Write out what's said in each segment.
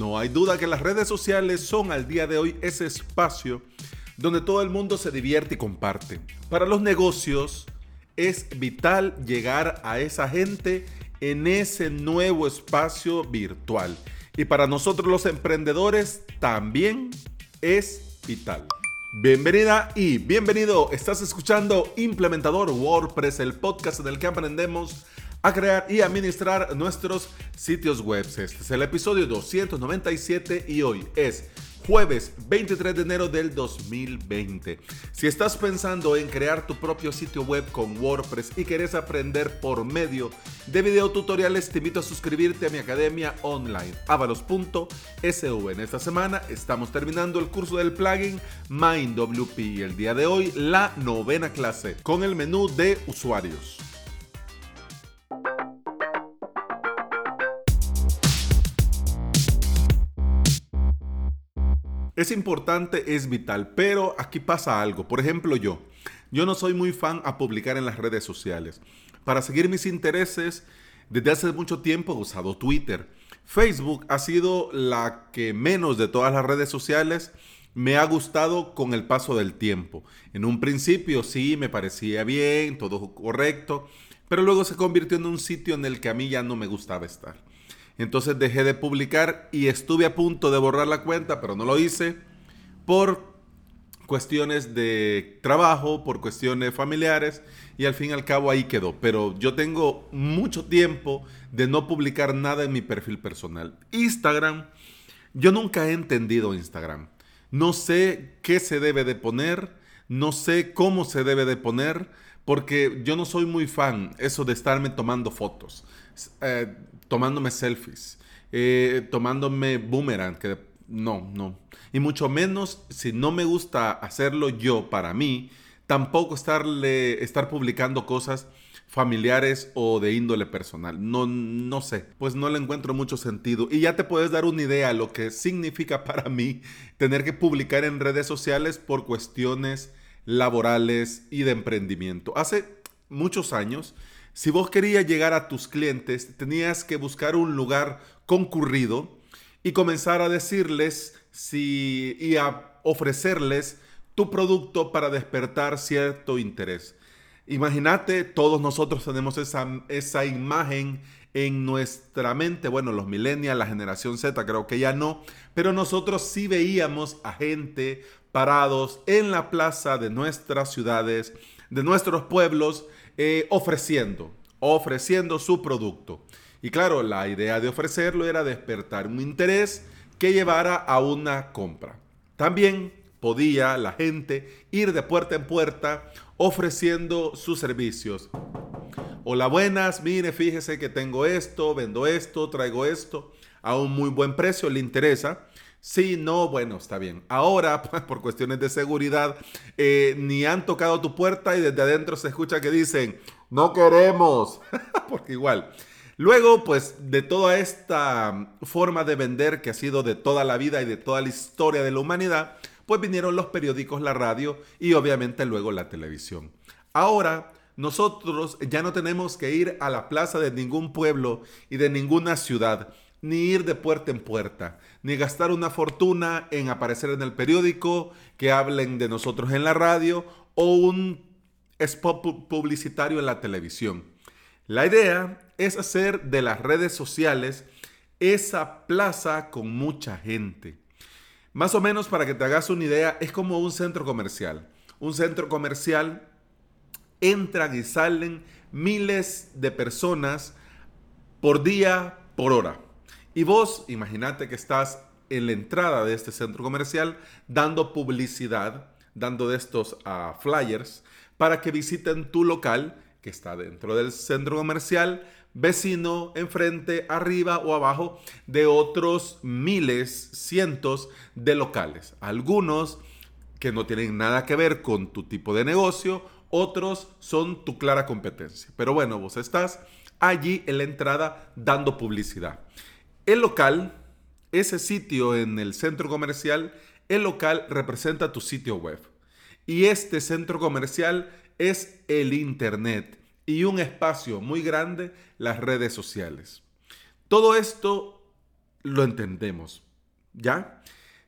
No hay duda que las redes sociales son al día de hoy ese espacio donde todo el mundo se divierte y comparte. Para los negocios es vital llegar a esa gente en ese nuevo espacio virtual. Y para nosotros los emprendedores también es vital. Bienvenida y bienvenido. Estás escuchando Implementador WordPress, el podcast en el que aprendemos a crear y administrar nuestros sitios web. Este es el episodio 297 y hoy es jueves 23 de enero del 2020. Si estás pensando en crear tu propio sitio web con WordPress y quieres aprender por medio de videotutoriales, te invito a suscribirte a mi academia online, avalos.sv. En esta semana estamos terminando el curso del plugin MindWP y el día de hoy la novena clase con el menú de usuarios. Es importante, es vital, pero aquí pasa algo. Por ejemplo, yo. Yo no soy muy fan a publicar en las redes sociales. Para seguir mis intereses, desde hace mucho tiempo he usado Twitter. Facebook ha sido la que menos de todas las redes sociales me ha gustado con el paso del tiempo. En un principio sí, me parecía bien, todo correcto, pero luego se convirtió en un sitio en el que a mí ya no me gustaba estar. Entonces dejé de publicar y estuve a punto de borrar la cuenta, pero no lo hice por cuestiones de trabajo, por cuestiones familiares y al fin y al cabo ahí quedó. Pero yo tengo mucho tiempo de no publicar nada en mi perfil personal. Instagram, yo nunca he entendido Instagram. No sé qué se debe de poner, no sé cómo se debe de poner, porque yo no soy muy fan eso de estarme tomando fotos. Eh, tomándome selfies, eh, tomándome boomerang, que no, no. Y mucho menos si no me gusta hacerlo yo para mí, tampoco estarle, estar publicando cosas familiares o de índole personal. No, no sé, pues no le encuentro mucho sentido. Y ya te puedes dar una idea de lo que significa para mí tener que publicar en redes sociales por cuestiones laborales y de emprendimiento. Hace muchos años si vos querías llegar a tus clientes, tenías que buscar un lugar concurrido y comenzar a decirles si, y a ofrecerles tu producto para despertar cierto interés. Imagínate, todos nosotros tenemos esa, esa imagen en nuestra mente. Bueno, los millennials, la generación Z, creo que ya no, pero nosotros sí veíamos a gente parados en la plaza de nuestras ciudades, de nuestros pueblos, eh, ofreciendo, ofreciendo su producto. Y claro, la idea de ofrecerlo era despertar un interés que llevara a una compra. También podía la gente ir de puerta en puerta ofreciendo sus servicios. Hola, buenas, mire, fíjese que tengo esto, vendo esto, traigo esto a un muy buen precio, le interesa. Sí, no, bueno, está bien. Ahora, por cuestiones de seguridad, eh, ni han tocado tu puerta y desde adentro se escucha que dicen, no queremos, porque igual. Luego, pues, de toda esta forma de vender que ha sido de toda la vida y de toda la historia de la humanidad, pues vinieron los periódicos, la radio y obviamente luego la televisión. Ahora, nosotros ya no tenemos que ir a la plaza de ningún pueblo y de ninguna ciudad ni ir de puerta en puerta, ni gastar una fortuna en aparecer en el periódico, que hablen de nosotros en la radio o un spot publicitario en la televisión. La idea es hacer de las redes sociales esa plaza con mucha gente. Más o menos para que te hagas una idea, es como un centro comercial. Un centro comercial entran y salen miles de personas por día, por hora. Y vos, imagínate que estás en la entrada de este centro comercial dando publicidad, dando de estos uh, flyers para que visiten tu local que está dentro del centro comercial, vecino, enfrente, arriba o abajo de otros miles, cientos de locales. Algunos que no tienen nada que ver con tu tipo de negocio, otros son tu clara competencia. Pero bueno, vos estás allí en la entrada dando publicidad. El local, ese sitio en el centro comercial, el local representa tu sitio web. Y este centro comercial es el Internet y un espacio muy grande, las redes sociales. Todo esto lo entendemos, ¿ya?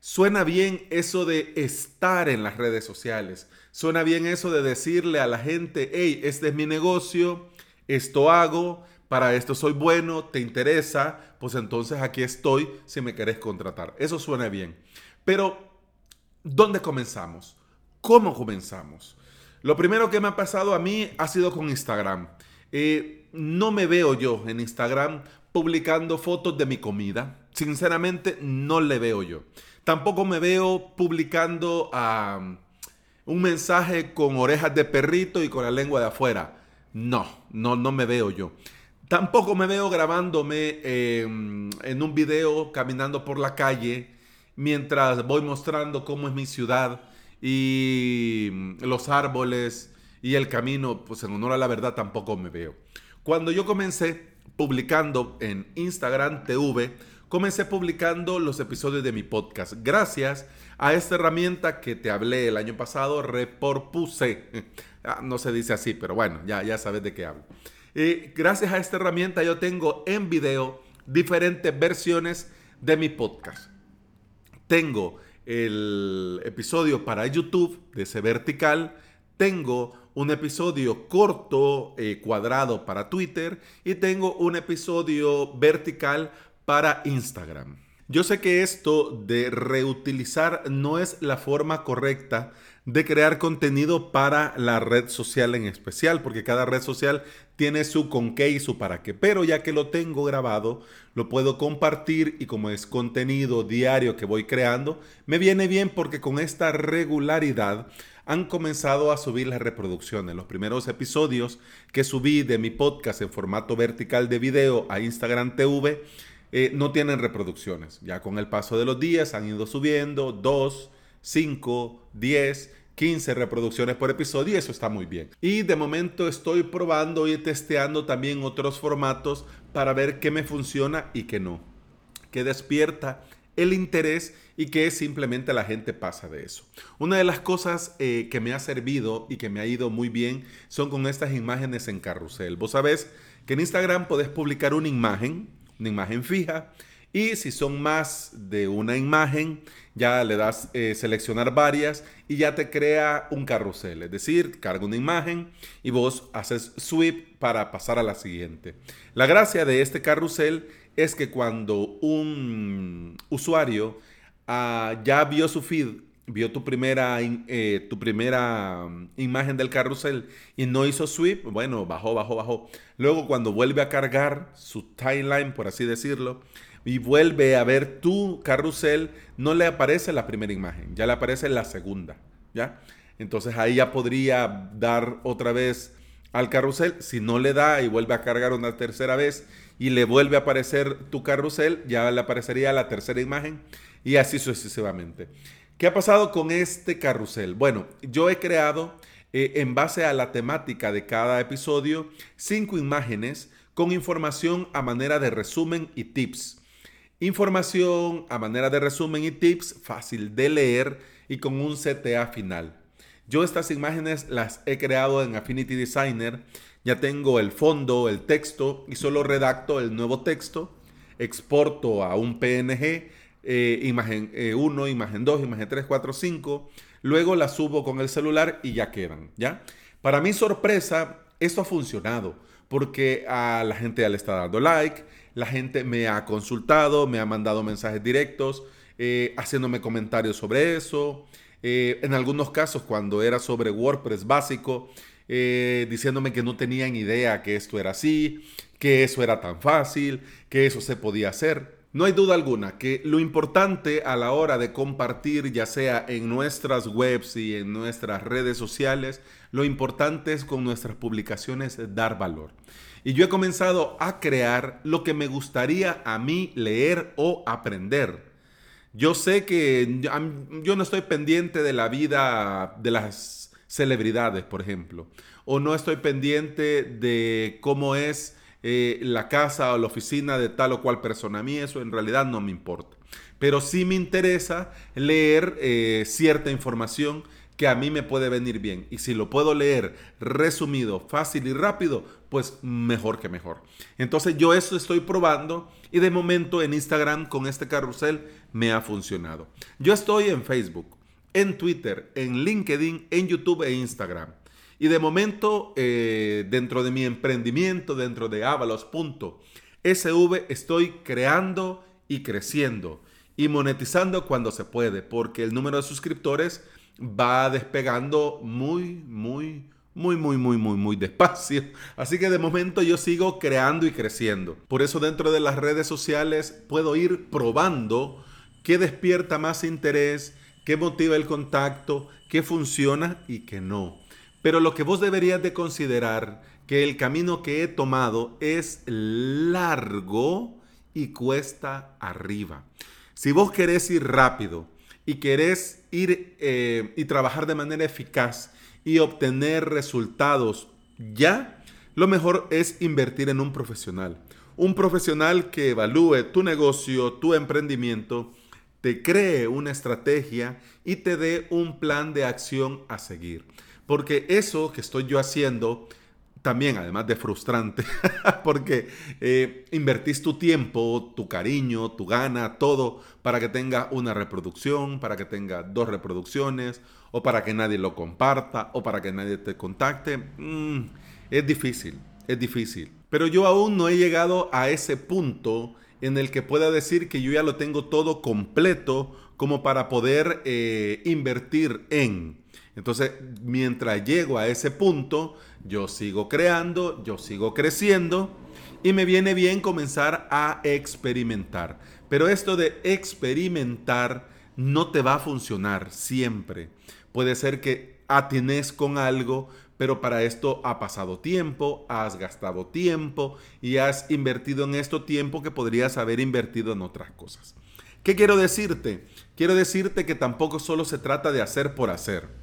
Suena bien eso de estar en las redes sociales. Suena bien eso de decirle a la gente, hey, este es mi negocio, esto hago, para esto soy bueno, te interesa, pues entonces aquí estoy si me querés contratar. Eso suena bien. Pero, ¿dónde comenzamos? ¿Cómo comenzamos? Lo primero que me ha pasado a mí ha sido con Instagram. Eh, no me veo yo en Instagram publicando fotos de mi comida. Sinceramente, no le veo yo. Tampoco me veo publicando un mensaje con orejas de perrito y con la lengua de afuera. No, no, no me veo yo. Tampoco me veo grabándome em, en un video caminando por la calle mientras voy mostrando cómo es mi ciudad y los árboles y el camino, pues en honor a la verdad tampoco me veo. Cuando yo comencé publicando en Instagram TV, comencé publicando los episodios de mi podcast. Gracias a esta herramienta que te hablé el año pasado, Reporpuse. Ah, no se dice así, pero bueno, ya, ya sabes de qué hablo. Y gracias a esta herramienta yo tengo en video diferentes versiones de mi podcast. Tengo el episodio para YouTube de ese vertical, tengo un episodio corto eh, cuadrado para Twitter y tengo un episodio vertical para Instagram. Yo sé que esto de reutilizar no es la forma correcta de crear contenido para la red social en especial, porque cada red social tiene su con qué y su para qué. Pero ya que lo tengo grabado, lo puedo compartir y como es contenido diario que voy creando, me viene bien porque con esta regularidad han comenzado a subir las reproducciones. Los primeros episodios que subí de mi podcast en formato vertical de video a Instagram TV eh, no tienen reproducciones. Ya con el paso de los días han ido subiendo 2, 5, 10, 15 reproducciones por episodio y eso está muy bien. Y de momento estoy probando y testeando también otros formatos para ver qué me funciona y qué no. Que despierta el interés y que simplemente la gente pasa de eso. Una de las cosas eh, que me ha servido y que me ha ido muy bien son con estas imágenes en carrusel. Vos sabés que en Instagram podés publicar una imagen, imagen fija, y si son más de una imagen, ya le das eh, seleccionar varias y ya te crea un carrusel. Es decir, carga una imagen y vos haces sweep para pasar a la siguiente. La gracia de este carrusel es que cuando un usuario ah, ya vio su feed, vio tu primera, eh, tu primera mm, imagen del carrusel y no hizo sweep, bueno, bajó, bajó, bajó. Luego cuando vuelve a cargar su timeline, por así decirlo, y vuelve a ver tu carrusel, no le aparece la primera imagen, ya le aparece la segunda, ¿ya? Entonces ahí ya podría dar otra vez al carrusel. Si no le da y vuelve a cargar una tercera vez y le vuelve a aparecer tu carrusel, ya le aparecería la tercera imagen y así sucesivamente. ¿Qué ha pasado con este carrusel? Bueno, yo he creado eh, en base a la temática de cada episodio cinco imágenes con información a manera de resumen y tips. Información a manera de resumen y tips fácil de leer y con un CTA final. Yo estas imágenes las he creado en Affinity Designer. Ya tengo el fondo, el texto y solo redacto el nuevo texto. Exporto a un PNG, eh, imagen 1, eh, imagen 2, imagen 3, 4, 5. Luego la subo con el celular y ya quedan, ¿ya? Para mi sorpresa, esto ha funcionado porque a la gente ya le está dando like, la gente me ha consultado, me ha mandado mensajes directos, eh, haciéndome comentarios sobre eso. Eh, en algunos casos, cuando era sobre WordPress básico, diciéndome que no tenían idea que esto era así, que eso era tan fácil, que eso se podía hacer. No hay duda alguna que lo importante a la hora de compartir, ya sea en nuestras webs y en nuestras redes sociales, lo importante es con nuestras publicaciones dar valor. Y yo he comenzado a crear lo que me gustaría a mí leer o aprender. Yo sé que yo no estoy pendiente de la vida de las celebridades, por ejemplo, o no estoy pendiente de cómo es eh, la casa o la oficina de tal o cual persona. A mí eso en realidad no me importa. Pero sí me interesa leer eh, cierta información que a mí me puede venir bien. Y si lo puedo leer resumido, fácil y rápido, pues mejor que mejor. Entonces yo eso estoy probando y de momento en Instagram con este carrusel me ha funcionado. Yo estoy en Facebook, en Twitter, en LinkedIn, en YouTube e Instagram. Y de momento, eh, dentro de mi emprendimiento, dentro de avalos.sv, estoy creando y creciendo y monetizando cuando se puede, porque el número de suscriptores va despegando muy, muy, muy, muy, muy, muy, muy despacio. Así que de momento yo sigo creando y creciendo. Por eso dentro de las redes sociales puedo ir probando qué despierta más interés, qué motiva el contacto, qué funciona y qué no. Pero lo que vos deberías de considerar que el camino que he tomado es largo y cuesta arriba. Si vos querés ir rápido y querés ir eh, y trabajar de manera eficaz y obtener resultados ya, lo mejor es invertir en un profesional. Un profesional que evalúe tu negocio, tu emprendimiento, te cree una estrategia y te dé un plan de acción a seguir. Porque eso que estoy yo haciendo también, además de frustrante, porque eh, invertís tu tiempo, tu cariño, tu gana, todo para que tenga una reproducción, para que tenga dos reproducciones, o para que nadie lo comparta, o para que nadie te contacte. Mm, es difícil, es difícil. Pero yo aún no he llegado a ese punto en el que pueda decir que yo ya lo tengo todo completo como para poder eh, invertir en. Entonces, mientras llego a ese punto, yo sigo creando, yo sigo creciendo y me viene bien comenzar a experimentar. Pero esto de experimentar no te va a funcionar siempre. Puede ser que atines con algo, pero para esto ha pasado tiempo, has gastado tiempo y has invertido en esto tiempo que podrías haber invertido en otras cosas. ¿Qué quiero decirte? Quiero decirte que tampoco solo se trata de hacer por hacer.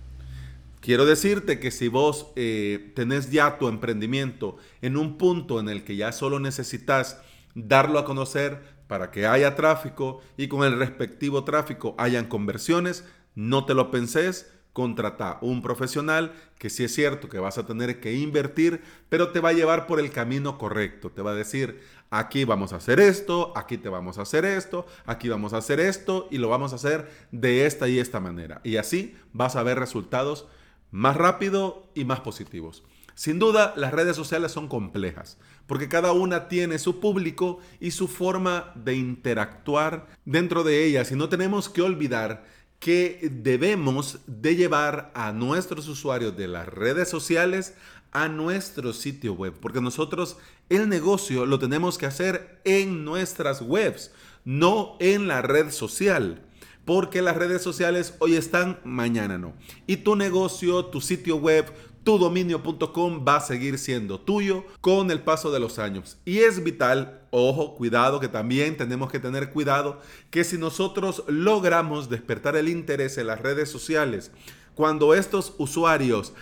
Quiero decirte que si vos eh, tenés ya tu emprendimiento en un punto en el que ya solo necesitas darlo a conocer para que haya tráfico y con el respectivo tráfico hayan conversiones, no te lo pensés, contrata un profesional que sí es cierto que vas a tener que invertir, pero te va a llevar por el camino correcto. Te va a decir, aquí vamos a hacer esto, aquí te vamos a hacer esto, aquí vamos a hacer esto y lo vamos a hacer de esta y esta manera. Y así vas a ver resultados más rápido y más positivos. Sin duda, las redes sociales son complejas, porque cada una tiene su público y su forma de interactuar dentro de ellas. Y no tenemos que olvidar que debemos de llevar a nuestros usuarios de las redes sociales a nuestro sitio web, porque nosotros el negocio lo tenemos que hacer en nuestras webs, no en la red social porque las redes sociales hoy están, mañana no. Y tu negocio, tu sitio web, tu dominio.com va a seguir siendo tuyo con el paso de los años. Y es vital, ojo, cuidado, que también tenemos que tener cuidado, que si nosotros logramos despertar el interés en las redes sociales, cuando estos usuarios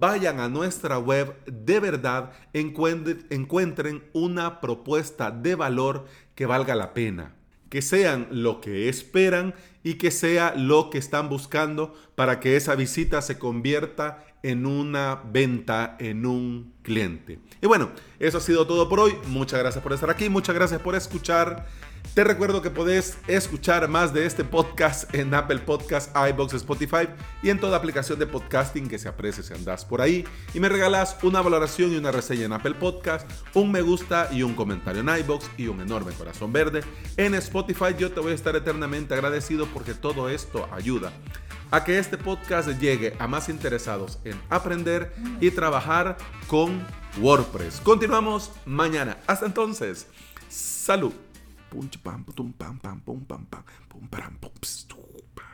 vayan a nuestra web, de verdad encuentren una propuesta de valor que valga la pena que sean lo que esperan y que sea lo que están buscando para que esa visita se convierta en una venta, en un cliente. Y bueno, eso ha sido todo por hoy. Muchas gracias por estar aquí, muchas gracias por escuchar. Te recuerdo que podés escuchar más de este podcast en Apple Podcasts, iBox, Spotify y en toda aplicación de podcasting que se aprecie si andás por ahí. Y me regalas una valoración y una reseña en Apple Podcast, un me gusta y un comentario en iBox y un enorme corazón verde. En Spotify yo te voy a estar eternamente agradecido porque todo esto ayuda a que este podcast llegue a más interesados en aprender y trabajar con WordPress. Continuamos mañana. Hasta entonces, salud punch pam pum pam pam pum pam pam pum pam pum